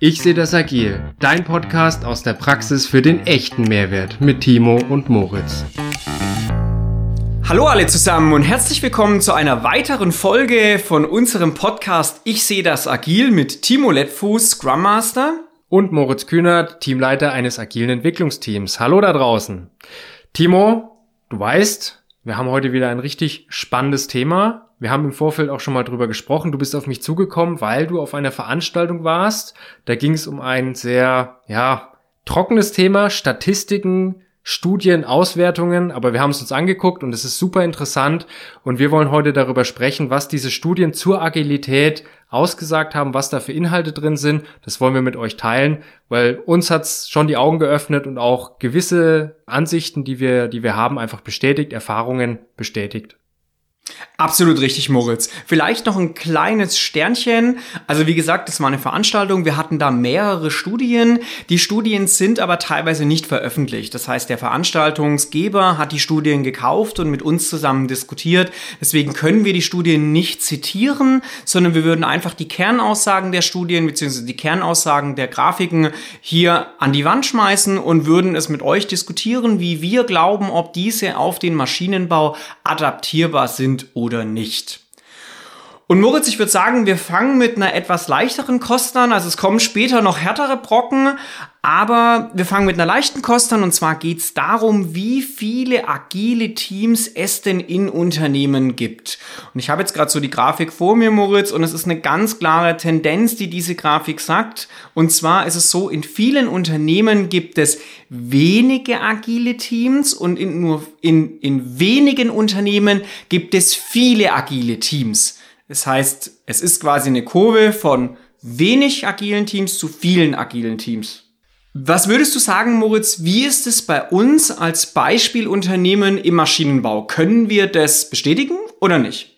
Ich sehe das agil, dein Podcast aus der Praxis für den echten Mehrwert mit Timo und Moritz. Hallo alle zusammen und herzlich willkommen zu einer weiteren Folge von unserem Podcast Ich sehe das agil mit Timo Lettfuß, Scrum Master und Moritz Kühnert, Teamleiter eines agilen Entwicklungsteams. Hallo da draußen. Timo, du weißt, wir haben heute wieder ein richtig spannendes Thema. Wir haben im Vorfeld auch schon mal drüber gesprochen. Du bist auf mich zugekommen, weil du auf einer Veranstaltung warst. Da ging es um ein sehr, ja, trockenes Thema, Statistiken, Studien, Auswertungen, aber wir haben es uns angeguckt und es ist super interessant und wir wollen heute darüber sprechen, was diese Studien zur Agilität ausgesagt haben, was da für Inhalte drin sind. Das wollen wir mit euch teilen, weil uns hat's schon die Augen geöffnet und auch gewisse Ansichten, die wir, die wir haben, einfach bestätigt, Erfahrungen bestätigt. Absolut richtig, Moritz. Vielleicht noch ein kleines Sternchen. Also wie gesagt, das war eine Veranstaltung. Wir hatten da mehrere Studien. Die Studien sind aber teilweise nicht veröffentlicht. Das heißt, der Veranstaltungsgeber hat die Studien gekauft und mit uns zusammen diskutiert. Deswegen können wir die Studien nicht zitieren, sondern wir würden einfach die Kernaussagen der Studien bzw. die Kernaussagen der Grafiken hier an die Wand schmeißen und würden es mit euch diskutieren, wie wir glauben, ob diese auf den Maschinenbau adaptierbar sind sind oder nicht. Und Moritz, ich würde sagen, wir fangen mit einer etwas leichteren Kost an. Also es kommen später noch härtere Brocken, aber wir fangen mit einer leichten Kost an. Und zwar geht es darum, wie viele agile Teams es denn in Unternehmen gibt. Und ich habe jetzt gerade so die Grafik vor mir, Moritz, und es ist eine ganz klare Tendenz, die diese Grafik sagt. Und zwar ist es so, in vielen Unternehmen gibt es wenige agile Teams und in nur in, in wenigen Unternehmen gibt es viele agile Teams. Das heißt, es ist quasi eine Kurve von wenig agilen Teams zu vielen agilen Teams. Was würdest du sagen, Moritz, wie ist es bei uns als Beispielunternehmen im Maschinenbau? Können wir das bestätigen oder nicht?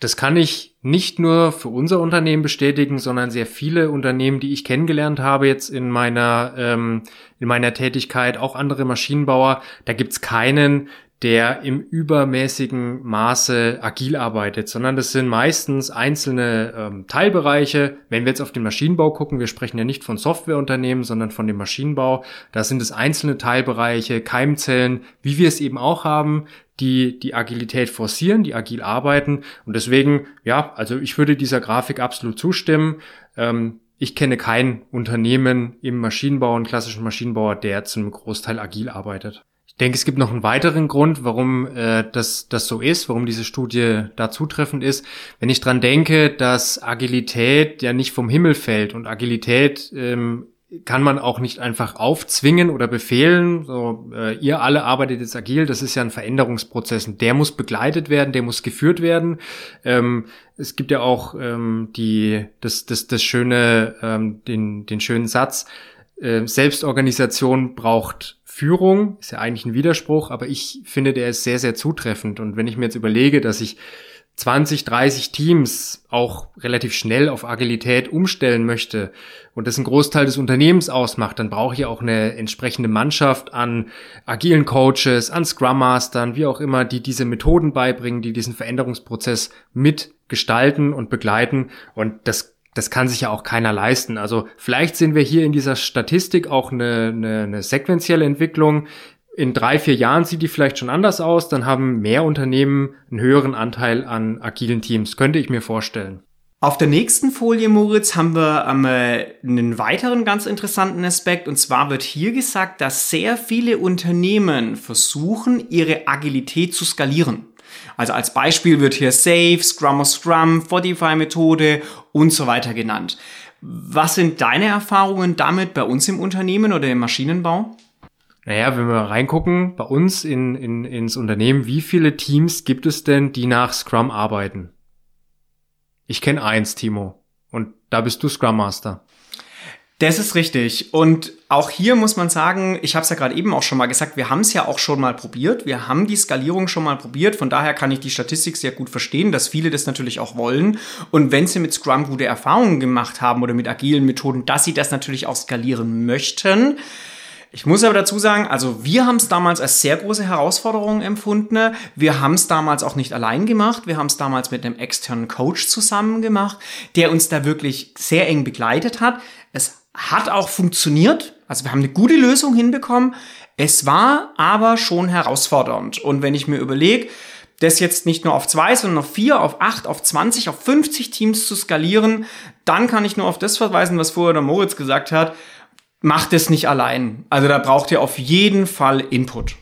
Das kann ich nicht nur für unser Unternehmen bestätigen, sondern sehr viele Unternehmen, die ich kennengelernt habe jetzt in meiner ähm, in meiner Tätigkeit, auch andere Maschinenbauer. Da gibt's keinen, der im übermäßigen Maße agil arbeitet, sondern das sind meistens einzelne ähm, Teilbereiche. Wenn wir jetzt auf den Maschinenbau gucken, wir sprechen ja nicht von Softwareunternehmen, sondern von dem Maschinenbau. Da sind es einzelne Teilbereiche, Keimzellen, wie wir es eben auch haben, die die Agilität forcieren, die agil arbeiten. Und deswegen, ja, also ich würde dieser Grafik absolut zustimmen. Ähm, ich kenne kein Unternehmen im Maschinenbau, einen klassischen Maschinenbauer, der zum Großteil agil arbeitet denke, es gibt noch einen weiteren Grund, warum äh, das, das so ist, warum diese Studie da zutreffend ist. Wenn ich dran denke, dass Agilität ja nicht vom Himmel fällt und Agilität ähm, kann man auch nicht einfach aufzwingen oder befehlen. So, äh, ihr alle arbeitet jetzt agil, das ist ja ein Veränderungsprozess und der muss begleitet werden, der muss geführt werden. Ähm, es gibt ja auch ähm, die, das, das, das schöne, ähm, den, den schönen Satz, äh, Selbstorganisation braucht Führung, ist ja eigentlich ein Widerspruch, aber ich finde, der ist sehr, sehr zutreffend. Und wenn ich mir jetzt überlege, dass ich 20, 30 Teams auch relativ schnell auf Agilität umstellen möchte und das ein Großteil des Unternehmens ausmacht, dann brauche ich auch eine entsprechende Mannschaft an agilen Coaches, an Scrum Mastern, wie auch immer, die diese Methoden beibringen, die diesen Veränderungsprozess mitgestalten und begleiten. Und das das kann sich ja auch keiner leisten. Also vielleicht sehen wir hier in dieser Statistik auch eine, eine, eine sequentielle Entwicklung. In drei, vier Jahren sieht die vielleicht schon anders aus. Dann haben mehr Unternehmen einen höheren Anteil an agilen Teams. Könnte ich mir vorstellen. Auf der nächsten Folie, Moritz, haben wir ähm, einen weiteren ganz interessanten Aspekt. Und zwar wird hier gesagt, dass sehr viele Unternehmen versuchen, ihre Agilität zu skalieren. Also als Beispiel wird hier Safe, Scrum of Scrum, Fortify-Methode und so weiter genannt. Was sind deine Erfahrungen damit bei uns im Unternehmen oder im Maschinenbau? Naja, wenn wir reingucken, bei uns in, in, ins Unternehmen, wie viele Teams gibt es denn, die nach Scrum arbeiten? Ich kenne eins, Timo. Und da bist du Scrum Master. Das ist richtig. Und auch hier muss man sagen, ich habe es ja gerade eben auch schon mal gesagt, wir haben es ja auch schon mal probiert. Wir haben die Skalierung schon mal probiert. Von daher kann ich die Statistik sehr gut verstehen, dass viele das natürlich auch wollen. Und wenn sie mit Scrum gute Erfahrungen gemacht haben oder mit agilen Methoden, dass sie das natürlich auch skalieren möchten. Ich muss aber dazu sagen, also wir haben es damals als sehr große Herausforderung empfunden. Wir haben es damals auch nicht allein gemacht. Wir haben es damals mit einem externen Coach zusammen gemacht, der uns da wirklich sehr eng begleitet hat. Es hat auch funktioniert. Also wir haben eine gute Lösung hinbekommen. Es war aber schon herausfordernd. Und wenn ich mir überlege, das jetzt nicht nur auf zwei, sondern auf vier, auf acht, auf 20, auf 50 Teams zu skalieren, dann kann ich nur auf das verweisen, was vorher der Moritz gesagt hat. Macht es nicht allein. Also da braucht ihr auf jeden Fall Input.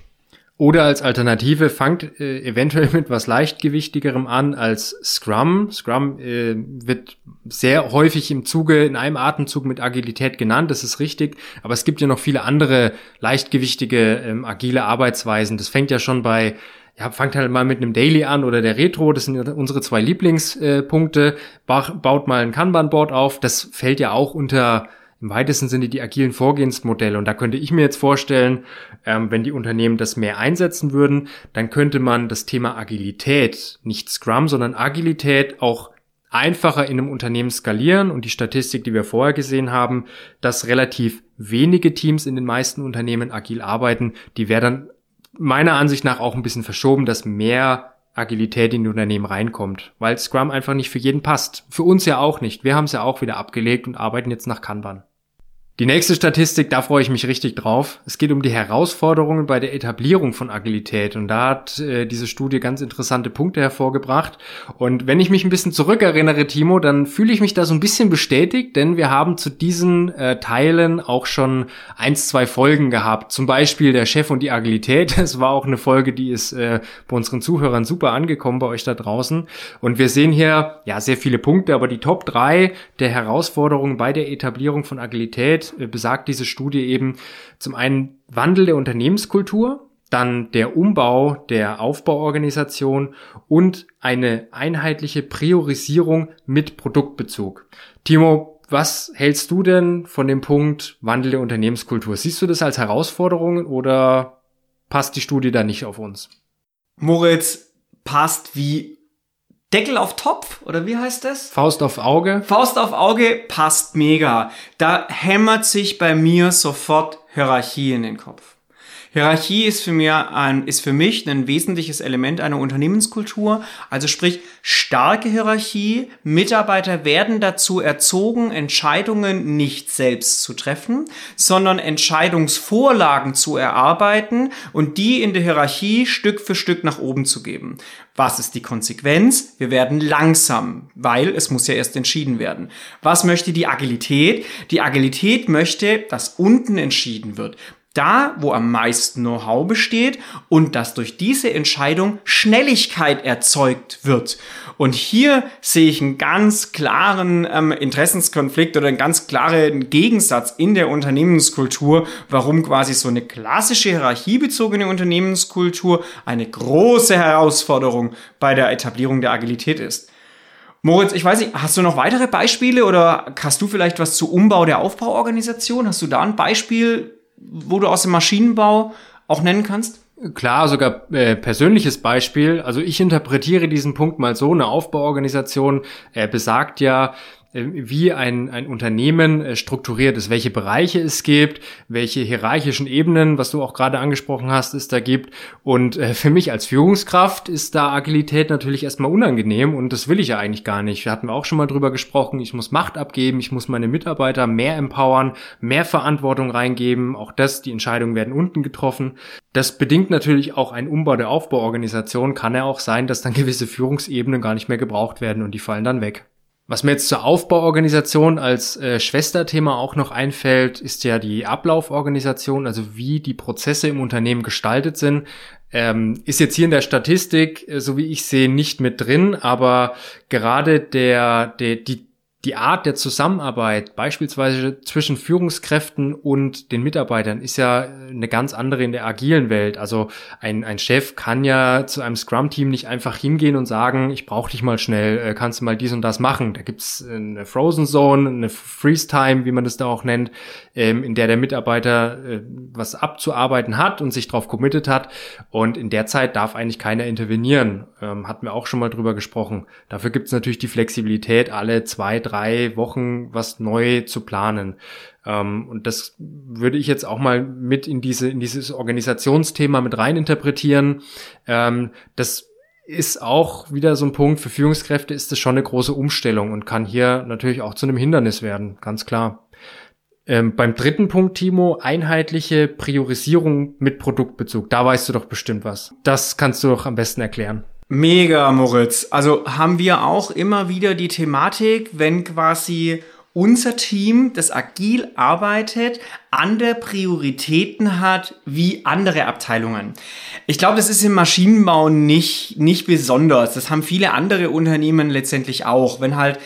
Oder als Alternative fangt äh, eventuell mit was leichtgewichtigerem an als Scrum. Scrum äh, wird sehr häufig im Zuge, in einem Atemzug mit Agilität genannt, das ist richtig. Aber es gibt ja noch viele andere leichtgewichtige, ähm, agile Arbeitsweisen. Das fängt ja schon bei ja, fangt halt mal mit einem Daily an oder der Retro, das sind unsere zwei Lieblingspunkte, baut mal ein Kanban-Board auf, das fällt ja auch unter im weitesten Sinne die agilen Vorgehensmodelle. Und da könnte ich mir jetzt vorstellen, ähm, wenn die Unternehmen das mehr einsetzen würden, dann könnte man das Thema Agilität, nicht Scrum, sondern Agilität auch einfacher in einem Unternehmen skalieren und die Statistik, die wir vorher gesehen haben, dass relativ wenige Teams in den meisten Unternehmen agil arbeiten, die wäre dann meiner Ansicht nach auch ein bisschen verschoben, dass mehr Agilität in die Unternehmen reinkommt, weil Scrum einfach nicht für jeden passt. Für uns ja auch nicht. Wir haben es ja auch wieder abgelegt und arbeiten jetzt nach Kanban. Die nächste Statistik, da freue ich mich richtig drauf. Es geht um die Herausforderungen bei der Etablierung von Agilität. Und da hat äh, diese Studie ganz interessante Punkte hervorgebracht. Und wenn ich mich ein bisschen zurückerinnere, Timo, dann fühle ich mich da so ein bisschen bestätigt, denn wir haben zu diesen äh, Teilen auch schon eins, zwei Folgen gehabt. Zum Beispiel der Chef und die Agilität. Das war auch eine Folge, die ist äh, bei unseren Zuhörern super angekommen bei euch da draußen. Und wir sehen hier ja sehr viele Punkte, aber die Top drei der Herausforderungen bei der Etablierung von Agilität äh, besagt diese Studie eben zum einen Wandel der Unternehmenskultur, dann der Umbau der Aufbauorganisation und eine einheitliche Priorisierung mit Produktbezug. Timo, was hältst du denn von dem Punkt Wandel der Unternehmenskultur? Siehst du das als Herausforderung oder passt die Studie da nicht auf uns? Moritz passt wie Deckel auf Topf oder wie heißt das? Faust auf Auge. Faust auf Auge passt mega. Da hämmert sich bei mir sofort Hierarchie in den Kopf. Hierarchie ist für, mir ein, ist für mich ein wesentliches Element einer Unternehmenskultur. Also sprich, starke Hierarchie. Mitarbeiter werden dazu erzogen, Entscheidungen nicht selbst zu treffen, sondern Entscheidungsvorlagen zu erarbeiten und die in der Hierarchie Stück für Stück nach oben zu geben. Was ist die Konsequenz? Wir werden langsam, weil es muss ja erst entschieden werden. Was möchte die Agilität? Die Agilität möchte, dass unten entschieden wird da, wo am meisten Know-how besteht und dass durch diese Entscheidung Schnelligkeit erzeugt wird. Und hier sehe ich einen ganz klaren ähm, Interessenskonflikt oder einen ganz klaren Gegensatz in der Unternehmenskultur, warum quasi so eine klassische hierarchiebezogene Unternehmenskultur eine große Herausforderung bei der Etablierung der Agilität ist. Moritz, ich weiß nicht, hast du noch weitere Beispiele oder hast du vielleicht was zu Umbau der Aufbauorganisation? Hast du da ein Beispiel, wo du aus dem Maschinenbau auch nennen kannst? Klar, sogar äh, persönliches Beispiel. Also ich interpretiere diesen Punkt mal so. Eine Aufbauorganisation äh, besagt ja, wie ein, ein Unternehmen äh, strukturiert ist, welche Bereiche es gibt, welche hierarchischen Ebenen, was du auch gerade angesprochen hast, es da gibt. Und äh, für mich als Führungskraft ist da Agilität natürlich erstmal unangenehm und das will ich ja eigentlich gar nicht. Wir hatten auch schon mal drüber gesprochen, ich muss Macht abgeben, ich muss meine Mitarbeiter mehr empowern, mehr Verantwortung reingeben. Auch das, die Entscheidungen werden unten getroffen. Das bedingt natürlich auch einen Umbau der Aufbauorganisation. Kann ja auch sein, dass dann gewisse Führungsebenen gar nicht mehr gebraucht werden und die fallen dann weg. Was mir jetzt zur Aufbauorganisation als äh, Schwesterthema auch noch einfällt, ist ja die Ablauforganisation, also wie die Prozesse im Unternehmen gestaltet sind. Ähm, ist jetzt hier in der Statistik, äh, so wie ich sehe, nicht mit drin, aber gerade der, der die die Art der Zusammenarbeit, beispielsweise zwischen Führungskräften und den Mitarbeitern, ist ja eine ganz andere in der agilen Welt. Also ein, ein Chef kann ja zu einem Scrum-Team nicht einfach hingehen und sagen, ich brauche dich mal schnell, äh, kannst du mal dies und das machen. Da gibt's eine Frozen Zone, eine Freeze Time, wie man das da auch nennt, ähm, in der der Mitarbeiter äh, was abzuarbeiten hat und sich darauf committed hat. Und in der Zeit darf eigentlich keiner intervenieren. Ähm, hatten wir auch schon mal drüber gesprochen. Dafür gibt's natürlich die Flexibilität, alle zwei, drei drei Wochen was neu zu planen. Ähm, und das würde ich jetzt auch mal mit in diese, in dieses Organisationsthema mit rein interpretieren. Ähm, das ist auch wieder so ein Punkt. Für Führungskräfte ist das schon eine große Umstellung und kann hier natürlich auch zu einem Hindernis werden, ganz klar. Ähm, beim dritten Punkt, Timo, einheitliche Priorisierung mit Produktbezug. Da weißt du doch bestimmt was. Das kannst du doch am besten erklären. Mega, Moritz. Also haben wir auch immer wieder die Thematik, wenn quasi unser Team, das agil arbeitet, andere Prioritäten hat wie andere Abteilungen. Ich glaube, das ist im Maschinenbau nicht, nicht besonders. Das haben viele andere Unternehmen letztendlich auch. Wenn halt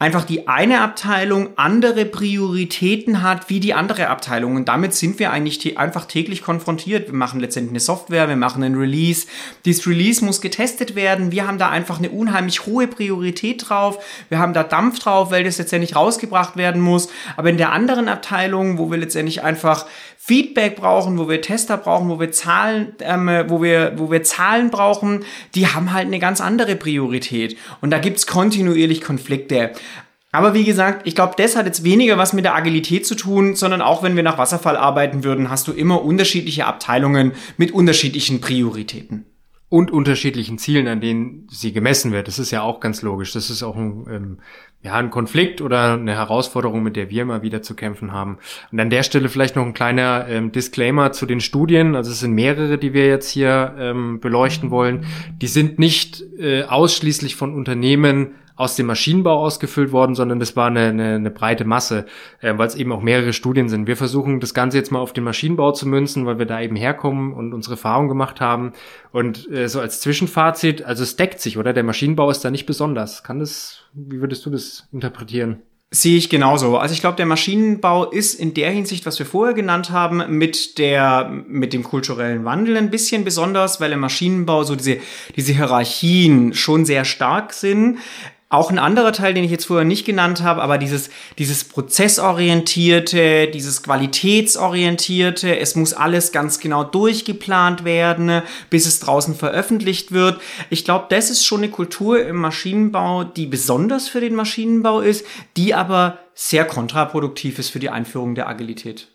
einfach die eine Abteilung andere Prioritäten hat wie die andere Abteilung. Und damit sind wir eigentlich einfach täglich konfrontiert. Wir machen letztendlich eine Software, wir machen einen Release. Dieses Release muss getestet werden. Wir haben da einfach eine unheimlich hohe Priorität drauf. Wir haben da Dampf drauf, weil das letztendlich rausgebracht werden muss. Aber in der anderen Abteilung, wo wir letztendlich einfach Feedback brauchen, wo wir Tester brauchen, wo wir Zahlen, ähm, wo wir, wo wir Zahlen brauchen, die haben halt eine ganz andere Priorität. Und da gibt's kontinuierlich Konflikte. Aber wie gesagt, ich glaube, das hat jetzt weniger was mit der Agilität zu tun, sondern auch wenn wir nach Wasserfall arbeiten würden, hast du immer unterschiedliche Abteilungen mit unterschiedlichen Prioritäten und unterschiedlichen Zielen, an denen sie gemessen wird. Das ist ja auch ganz logisch. Das ist auch ein, ähm, ja, ein Konflikt oder eine Herausforderung, mit der wir immer wieder zu kämpfen haben. Und an der Stelle vielleicht noch ein kleiner ähm, Disclaimer zu den Studien. Also es sind mehrere, die wir jetzt hier ähm, beleuchten wollen. Die sind nicht äh, ausschließlich von Unternehmen aus dem Maschinenbau ausgefüllt worden, sondern das war eine, eine, eine breite Masse, äh, weil es eben auch mehrere Studien sind. Wir versuchen das Ganze jetzt mal auf den Maschinenbau zu münzen, weil wir da eben herkommen und unsere Erfahrung gemacht haben. Und äh, so als Zwischenfazit, also es deckt sich, oder? Der Maschinenbau ist da nicht besonders. Kann das, wie würdest du das interpretieren? Sehe ich genauso. Also ich glaube, der Maschinenbau ist in der Hinsicht, was wir vorher genannt haben, mit der, mit dem kulturellen Wandel ein bisschen besonders, weil im Maschinenbau so diese, diese Hierarchien schon sehr stark sind. Auch ein anderer Teil, den ich jetzt vorher nicht genannt habe, aber dieses, dieses prozessorientierte, dieses qualitätsorientierte, es muss alles ganz genau durchgeplant werden, bis es draußen veröffentlicht wird. Ich glaube, das ist schon eine Kultur im Maschinenbau, die besonders für den Maschinenbau ist, die aber sehr kontraproduktiv ist für die Einführung der Agilität.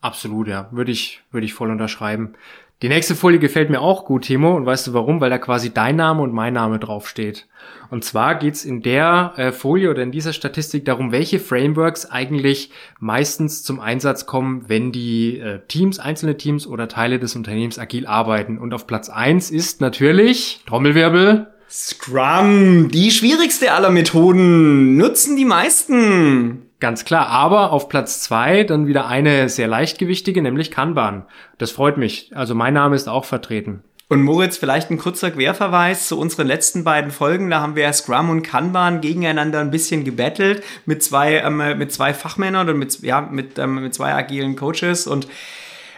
Absolut, ja. Würde ich, würde ich voll unterschreiben. Die nächste Folie gefällt mir auch gut, Timo. Und weißt du warum? Weil da quasi dein Name und mein Name draufsteht. Und zwar geht's in der äh, Folie oder in dieser Statistik darum, welche Frameworks eigentlich meistens zum Einsatz kommen, wenn die äh, Teams, einzelne Teams oder Teile des Unternehmens agil arbeiten. Und auf Platz eins ist natürlich, Trommelwirbel, Scrum, die schwierigste aller Methoden, nutzen die meisten. Ganz klar, aber auf Platz zwei dann wieder eine sehr leichtgewichtige, nämlich Kanban. Das freut mich. Also mein Name ist auch vertreten. Und Moritz, vielleicht ein kurzer Querverweis zu unseren letzten beiden Folgen. Da haben wir Scrum und Kanban gegeneinander ein bisschen gebettelt mit zwei, ähm, mit zwei Fachmännern oder mit, ja, mit, ähm, mit zwei agilen Coaches. Und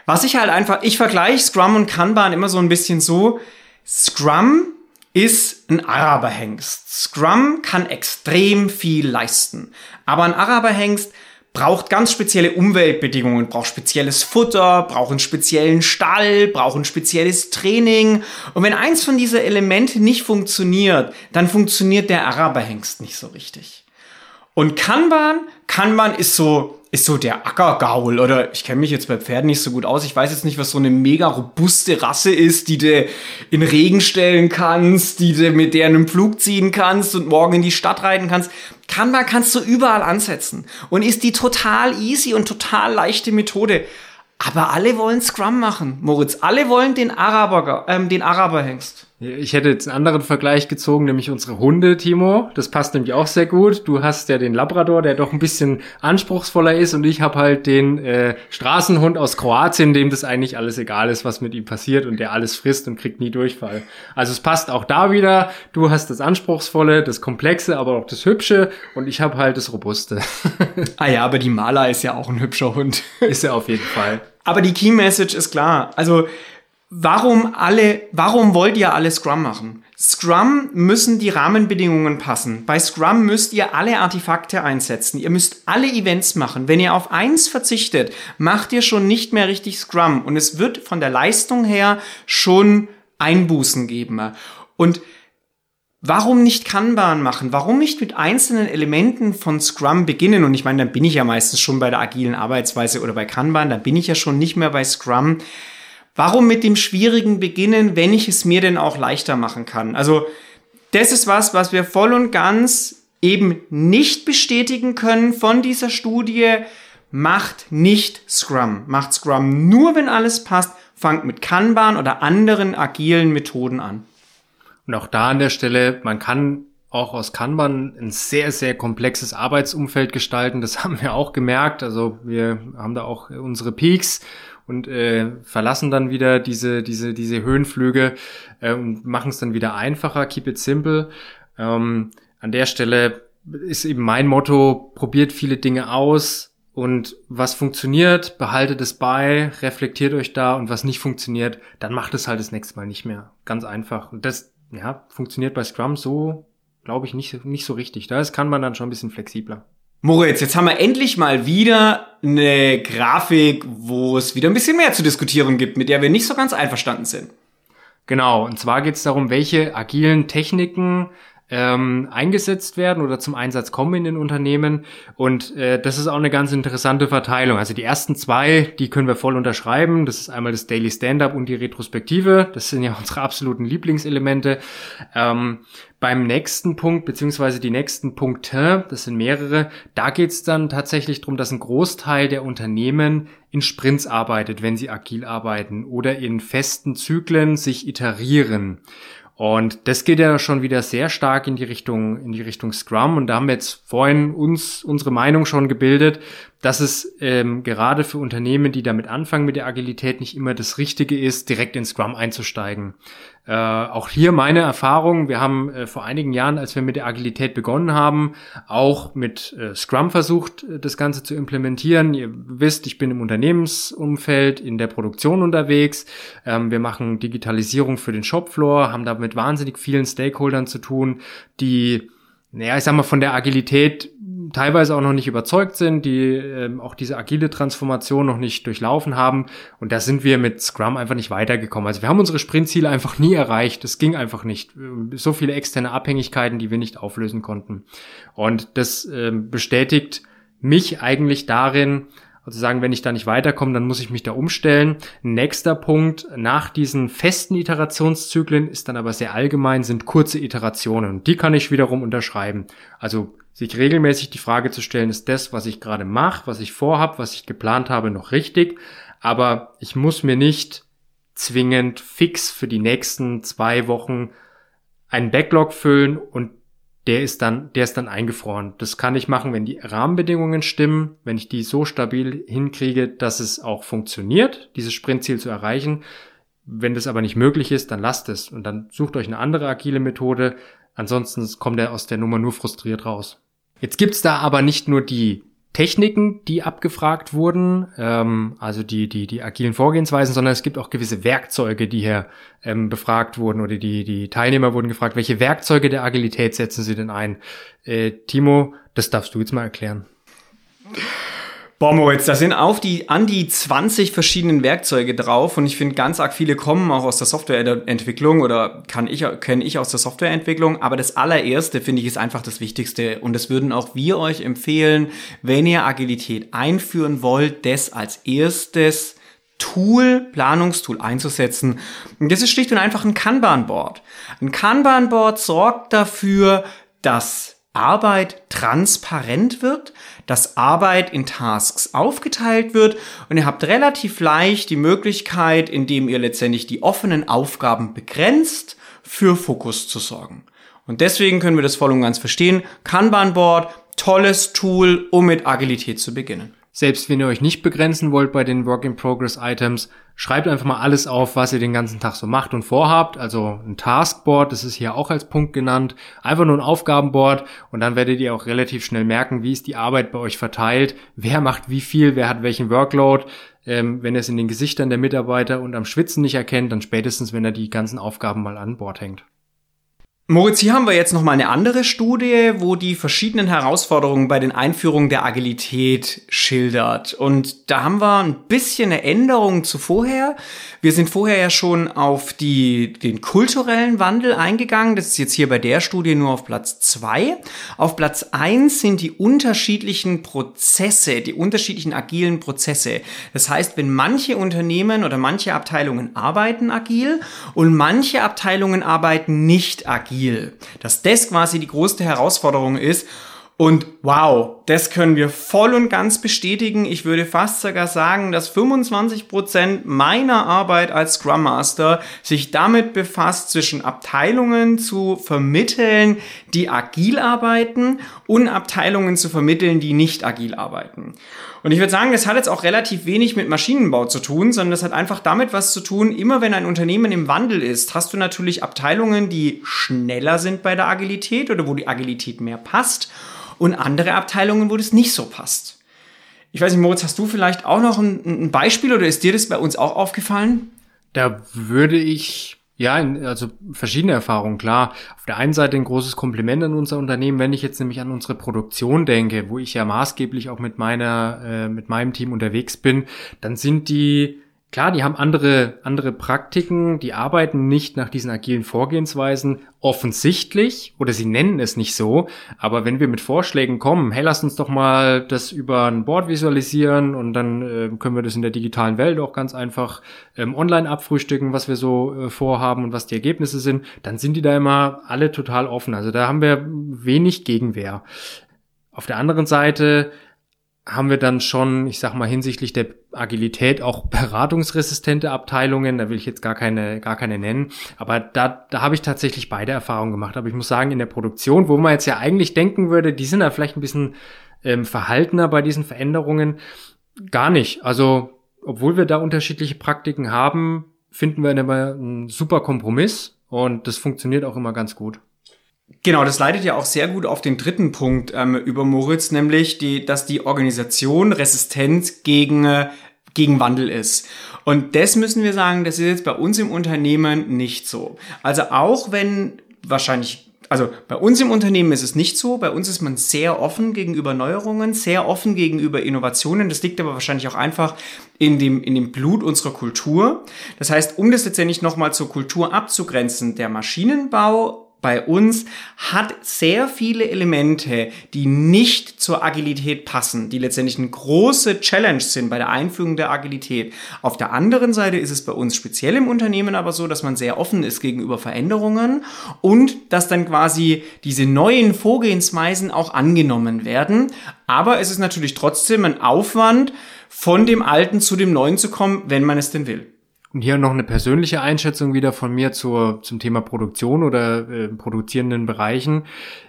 was ich halt einfach, ich vergleiche Scrum und Kanban immer so ein bisschen so. Scrum ist ein Araberhengst. Scrum kann extrem viel leisten. Aber ein Araberhengst braucht ganz spezielle Umweltbedingungen, braucht spezielles Futter, braucht einen speziellen Stall, braucht ein spezielles Training. Und wenn eins von diesen Elementen nicht funktioniert, dann funktioniert der Araberhengst nicht so richtig. Und Kanban, Kanban ist so ist so der Ackergaul oder ich kenne mich jetzt bei Pferden nicht so gut aus. Ich weiß jetzt nicht, was so eine mega robuste Rasse ist, die du in Regen stellen kannst, die du mit der in einen Flug ziehen kannst und morgen in die Stadt reiten kannst. Kanban kannst du überall ansetzen und ist die total easy und total leichte Methode. Aber alle wollen Scrum machen, Moritz. Alle wollen den Araber, ähm, den Araberhengst. Ich hätte jetzt einen anderen Vergleich gezogen, nämlich unsere Hunde, Timo. Das passt nämlich auch sehr gut. Du hast ja den Labrador, der doch ein bisschen anspruchsvoller ist, und ich habe halt den äh, Straßenhund aus Kroatien, dem das eigentlich alles egal ist, was mit ihm passiert und der alles frisst und kriegt nie Durchfall. Also es passt auch da wieder. Du hast das Anspruchsvolle, das Komplexe, aber auch das Hübsche und ich habe halt das Robuste. ah ja, aber die Maler ist ja auch ein hübscher Hund. ist er auf jeden Fall. Aber die Key Message ist klar. Also warum alle, warum wollt ihr alle Scrum machen? Scrum müssen die Rahmenbedingungen passen. Bei Scrum müsst ihr alle Artefakte einsetzen. Ihr müsst alle Events machen. Wenn ihr auf eins verzichtet, macht ihr schon nicht mehr richtig Scrum. Und es wird von der Leistung her schon Einbußen geben. Und Warum nicht Kanban machen? Warum nicht mit einzelnen Elementen von Scrum beginnen? Und ich meine, dann bin ich ja meistens schon bei der agilen Arbeitsweise oder bei Kanban, dann bin ich ja schon nicht mehr bei Scrum. Warum mit dem Schwierigen beginnen, wenn ich es mir denn auch leichter machen kann? Also, das ist was, was wir voll und ganz eben nicht bestätigen können von dieser Studie. Macht nicht Scrum. Macht Scrum nur, wenn alles passt. Fangt mit Kanban oder anderen agilen Methoden an. Und auch da an der Stelle, man kann auch aus Kanban ein sehr, sehr komplexes Arbeitsumfeld gestalten. Das haben wir auch gemerkt. Also wir haben da auch unsere Peaks und äh, verlassen dann wieder diese, diese, diese Höhenflüge äh, und machen es dann wieder einfacher. Keep it simple. Ähm, an der Stelle ist eben mein Motto, probiert viele Dinge aus und was funktioniert, behaltet es bei, reflektiert euch da und was nicht funktioniert, dann macht es halt das nächste Mal nicht mehr. Ganz einfach. Und das ja, funktioniert bei Scrum so, glaube ich, nicht, nicht so richtig. Da kann man dann schon ein bisschen flexibler. Moritz, jetzt haben wir endlich mal wieder eine Grafik, wo es wieder ein bisschen mehr zu diskutieren gibt, mit der wir nicht so ganz einverstanden sind. Genau, und zwar geht es darum, welche agilen Techniken ähm, eingesetzt werden oder zum Einsatz kommen in den Unternehmen. Und äh, das ist auch eine ganz interessante Verteilung. Also die ersten zwei, die können wir voll unterschreiben. Das ist einmal das Daily Stand-up und die Retrospektive. Das sind ja unsere absoluten Lieblingselemente. Ähm, beim nächsten Punkt, beziehungsweise die nächsten Punkte, das sind mehrere, da geht es dann tatsächlich darum, dass ein Großteil der Unternehmen in Sprints arbeitet, wenn sie agil arbeiten oder in festen Zyklen sich iterieren. Und das geht ja schon wieder sehr stark in die Richtung, in die Richtung Scrum. Und da haben wir jetzt vorhin uns unsere Meinung schon gebildet, dass es ähm, gerade für Unternehmen, die damit anfangen mit der Agilität, nicht immer das Richtige ist, direkt in Scrum einzusteigen. Äh, auch hier meine Erfahrung. Wir haben äh, vor einigen Jahren, als wir mit der Agilität begonnen haben, auch mit äh, Scrum versucht, äh, das Ganze zu implementieren. Ihr wisst, ich bin im Unternehmensumfeld, in der Produktion unterwegs. Ähm, wir machen Digitalisierung für den Shopfloor, haben da mit wahnsinnig vielen Stakeholdern zu tun, die naja, ich sag mal, von der Agilität teilweise auch noch nicht überzeugt sind, die ähm, auch diese agile Transformation noch nicht durchlaufen haben. Und da sind wir mit Scrum einfach nicht weitergekommen. Also wir haben unsere Sprintziele einfach nie erreicht. Das ging einfach nicht. So viele externe Abhängigkeiten, die wir nicht auflösen konnten. Und das ähm, bestätigt mich eigentlich darin, also sagen, wenn ich da nicht weiterkomme, dann muss ich mich da umstellen. Nächster Punkt, nach diesen festen Iterationszyklen ist dann aber sehr allgemein, sind kurze Iterationen. Und die kann ich wiederum unterschreiben. Also sich regelmäßig die Frage zu stellen, ist das, was ich gerade mache, was ich vorhab, was ich geplant habe, noch richtig? Aber ich muss mir nicht zwingend fix für die nächsten zwei Wochen einen Backlog füllen und der ist dann, der ist dann eingefroren. Das kann ich machen, wenn die Rahmenbedingungen stimmen, wenn ich die so stabil hinkriege, dass es auch funktioniert, dieses Sprintziel zu erreichen. Wenn das aber nicht möglich ist, dann lasst es und dann sucht euch eine andere agile Methode. Ansonsten kommt er aus der Nummer nur frustriert raus. Jetzt gibt's da aber nicht nur die Techniken, die abgefragt wurden, ähm, also die, die, die agilen Vorgehensweisen, sondern es gibt auch gewisse Werkzeuge, die hier ähm, befragt wurden oder die, die Teilnehmer wurden gefragt, welche Werkzeuge der Agilität setzen sie denn ein? Äh, Timo, das darfst du jetzt mal erklären. Boah, Moritz, da sind auf die, an die 20 verschiedenen Werkzeuge drauf und ich finde ganz arg viele kommen auch aus der Softwareentwicklung oder kann ich, kenne ich aus der Softwareentwicklung, aber das allererste finde ich ist einfach das Wichtigste und das würden auch wir euch empfehlen, wenn ihr Agilität einführen wollt, das als erstes Tool, Planungstool einzusetzen. Und das ist schlicht und einfach ein Kanban-Board. Ein Kanban-Board sorgt dafür, dass Arbeit transparent wird, dass Arbeit in Tasks aufgeteilt wird und ihr habt relativ leicht die Möglichkeit, indem ihr letztendlich die offenen Aufgaben begrenzt, für Fokus zu sorgen. Und deswegen können wir das voll und ganz verstehen. Kanban Board, tolles Tool, um mit Agilität zu beginnen. Selbst wenn ihr euch nicht begrenzen wollt bei den Work-in-Progress-Items, schreibt einfach mal alles auf, was ihr den ganzen Tag so macht und vorhabt. Also ein Taskboard, das ist hier auch als Punkt genannt. Einfach nur ein Aufgabenboard und dann werdet ihr auch relativ schnell merken, wie ist die Arbeit bei euch verteilt, wer macht wie viel, wer hat welchen Workload. Ähm, wenn ihr es in den Gesichtern der Mitarbeiter und am Schwitzen nicht erkennt, dann spätestens, wenn er die ganzen Aufgaben mal an Bord hängt. Moritz, hier haben wir jetzt noch mal eine andere Studie, wo die verschiedenen Herausforderungen bei den Einführungen der Agilität schildert. Und da haben wir ein bisschen eine Änderung zu vorher. Wir sind vorher ja schon auf die, den kulturellen Wandel eingegangen. Das ist jetzt hier bei der Studie nur auf Platz zwei. Auf Platz eins sind die unterschiedlichen Prozesse, die unterschiedlichen agilen Prozesse. Das heißt, wenn manche Unternehmen oder manche Abteilungen arbeiten agil und manche Abteilungen arbeiten nicht agil, agil. Dass das quasi die größte Herausforderung ist. Und wow, das können wir voll und ganz bestätigen. Ich würde fast sogar sagen, dass 25 Prozent meiner Arbeit als Scrum Master sich damit befasst, zwischen Abteilungen zu vermitteln, die agil arbeiten und Abteilungen zu vermitteln, die nicht agil arbeiten. Und ich würde sagen, das hat jetzt auch relativ wenig mit Maschinenbau zu tun, sondern das hat einfach damit was zu tun, immer wenn ein Unternehmen im Wandel ist, hast du natürlich Abteilungen, die schneller sind bei der Agilität oder wo die Agilität mehr passt und andere Abteilungen, wo das nicht so passt. Ich weiß nicht, Moritz, hast du vielleicht auch noch ein, ein Beispiel oder ist dir das bei uns auch aufgefallen? Da würde ich ja, also verschiedene Erfahrungen, klar. Auf der einen Seite ein großes Kompliment an unser Unternehmen, wenn ich jetzt nämlich an unsere Produktion denke, wo ich ja maßgeblich auch mit meiner, äh, mit meinem Team unterwegs bin, dann sind die Klar, die haben andere, andere Praktiken, die arbeiten nicht nach diesen agilen Vorgehensweisen offensichtlich oder sie nennen es nicht so. Aber wenn wir mit Vorschlägen kommen, hey, lass uns doch mal das über ein Board visualisieren und dann äh, können wir das in der digitalen Welt auch ganz einfach ähm, online abfrühstücken, was wir so äh, vorhaben und was die Ergebnisse sind, dann sind die da immer alle total offen. Also da haben wir wenig Gegenwehr. Auf der anderen Seite haben wir dann schon, ich sag mal, hinsichtlich der Agilität auch beratungsresistente Abteilungen. Da will ich jetzt gar keine, gar keine nennen. Aber da, da habe ich tatsächlich beide Erfahrungen gemacht. Aber ich muss sagen, in der Produktion, wo man jetzt ja eigentlich denken würde, die sind da vielleicht ein bisschen ähm, verhaltener bei diesen Veränderungen, gar nicht. Also, obwohl wir da unterschiedliche Praktiken haben, finden wir immer einen super Kompromiss und das funktioniert auch immer ganz gut. Genau, das leitet ja auch sehr gut auf den dritten Punkt ähm, über Moritz, nämlich die, dass die Organisation resistent gegen, äh, gegen Wandel ist. Und das müssen wir sagen, das ist jetzt bei uns im Unternehmen nicht so. Also auch wenn wahrscheinlich also bei uns im Unternehmen ist es nicht so. Bei uns ist man sehr offen gegenüber Neuerungen, sehr offen gegenüber Innovationen. Das liegt aber wahrscheinlich auch einfach in dem, in dem Blut unserer Kultur. Das heißt, um das letztendlich nochmal zur Kultur abzugrenzen, der Maschinenbau bei uns hat sehr viele Elemente, die nicht zur Agilität passen, die letztendlich eine große Challenge sind bei der Einführung der Agilität. Auf der anderen Seite ist es bei uns speziell im Unternehmen aber so, dass man sehr offen ist gegenüber Veränderungen und dass dann quasi diese neuen Vorgehensweisen auch angenommen werden. Aber es ist natürlich trotzdem ein Aufwand, von dem Alten zu dem Neuen zu kommen, wenn man es denn will. Und hier noch eine persönliche Einschätzung wieder von mir zur, zum Thema Produktion oder äh, produzierenden Bereichen.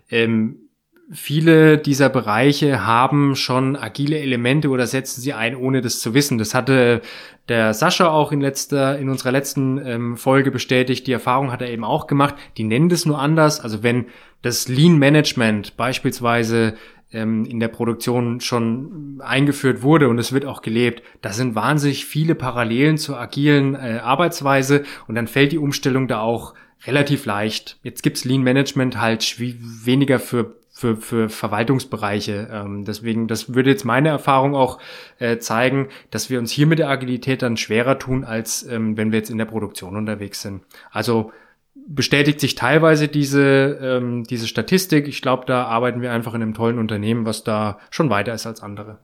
Ähm, viele dieser Bereiche haben schon agile Elemente oder setzen sie ein, ohne das zu wissen. Das hatte der Sascha auch in letzter, in unserer letzten ähm, Folge bestätigt. Die Erfahrung hat er eben auch gemacht. Die nennen das nur anders. Also wenn das Lean Management beispielsweise ähm, in der Produktion schon eingeführt wurde und es wird auch gelebt, da sind wahnsinnig viele Parallelen zur agilen äh, Arbeitsweise und dann fällt die Umstellung da auch relativ leicht. Jetzt gibt's Lean Management halt weniger für für, für Verwaltungsbereiche. Ähm, deswegen, das würde jetzt meine Erfahrung auch äh, zeigen, dass wir uns hier mit der Agilität dann schwerer tun, als ähm, wenn wir jetzt in der Produktion unterwegs sind. Also bestätigt sich teilweise diese, ähm, diese Statistik. Ich glaube, da arbeiten wir einfach in einem tollen Unternehmen, was da schon weiter ist als andere.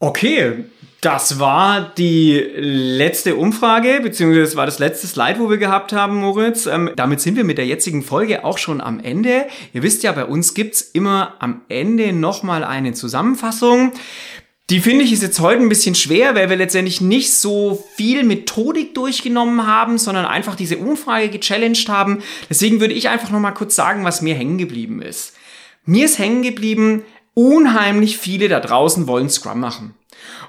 Okay, das war die letzte Umfrage, beziehungsweise das war das letzte Slide, wo wir gehabt haben, Moritz. Ähm, damit sind wir mit der jetzigen Folge auch schon am Ende. Ihr wisst ja, bei uns gibt's immer am Ende nochmal eine Zusammenfassung. Die finde ich ist jetzt heute ein bisschen schwer, weil wir letztendlich nicht so viel Methodik durchgenommen haben, sondern einfach diese Umfrage gechallenged haben. Deswegen würde ich einfach nochmal kurz sagen, was mir hängen geblieben ist. Mir ist hängen geblieben, unheimlich viele da draußen wollen Scrum machen.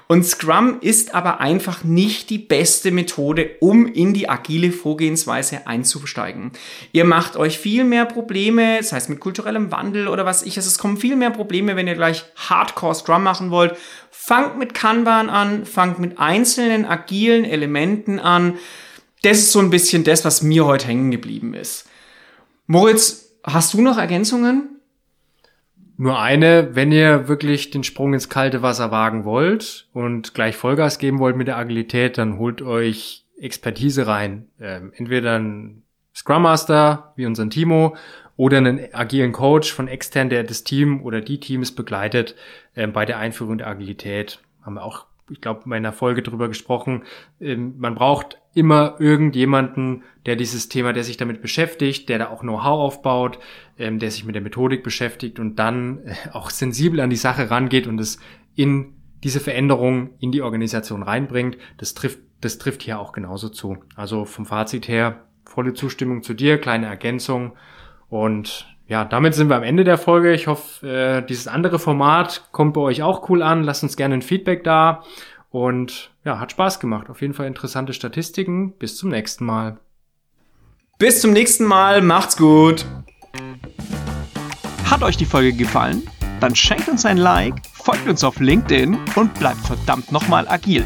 Und Scrum ist aber einfach nicht die beste Methode, um in die agile Vorgehensweise einzusteigen. Ihr macht euch viel mehr Probleme, das heißt mit kulturellem Wandel oder was ich, also es kommen viel mehr Probleme, wenn ihr gleich Hardcore Scrum machen wollt. Fangt mit Kanban an, fangt mit einzelnen agilen Elementen an. Das ist so ein bisschen das, was mir heute hängen geblieben ist. Moritz, hast du noch Ergänzungen? Nur eine, wenn ihr wirklich den Sprung ins kalte Wasser wagen wollt und gleich Vollgas geben wollt mit der Agilität, dann holt euch Expertise rein. Ähm, entweder ein Scrum Master wie unseren Timo oder einen agilen Coach von extern, der das Team oder die Teams begleitet ähm, bei der Einführung der Agilität. Haben wir auch, ich glaube, in meiner Folge drüber gesprochen. Ähm, man braucht immer irgendjemanden, der dieses Thema, der sich damit beschäftigt, der da auch Know-how aufbaut, ähm, der sich mit der Methodik beschäftigt und dann äh, auch sensibel an die Sache rangeht und es in diese Veränderung in die Organisation reinbringt. Das trifft, das trifft hier auch genauso zu. Also vom Fazit her volle Zustimmung zu dir, kleine Ergänzung. Und ja, damit sind wir am Ende der Folge. Ich hoffe, äh, dieses andere Format kommt bei euch auch cool an. Lasst uns gerne ein Feedback da. Und ja, hat Spaß gemacht. Auf jeden Fall interessante Statistiken. Bis zum nächsten Mal. Bis zum nächsten Mal. Macht's gut. Hat euch die Folge gefallen? Dann schenkt uns ein Like, folgt uns auf LinkedIn und bleibt verdammt nochmal agil.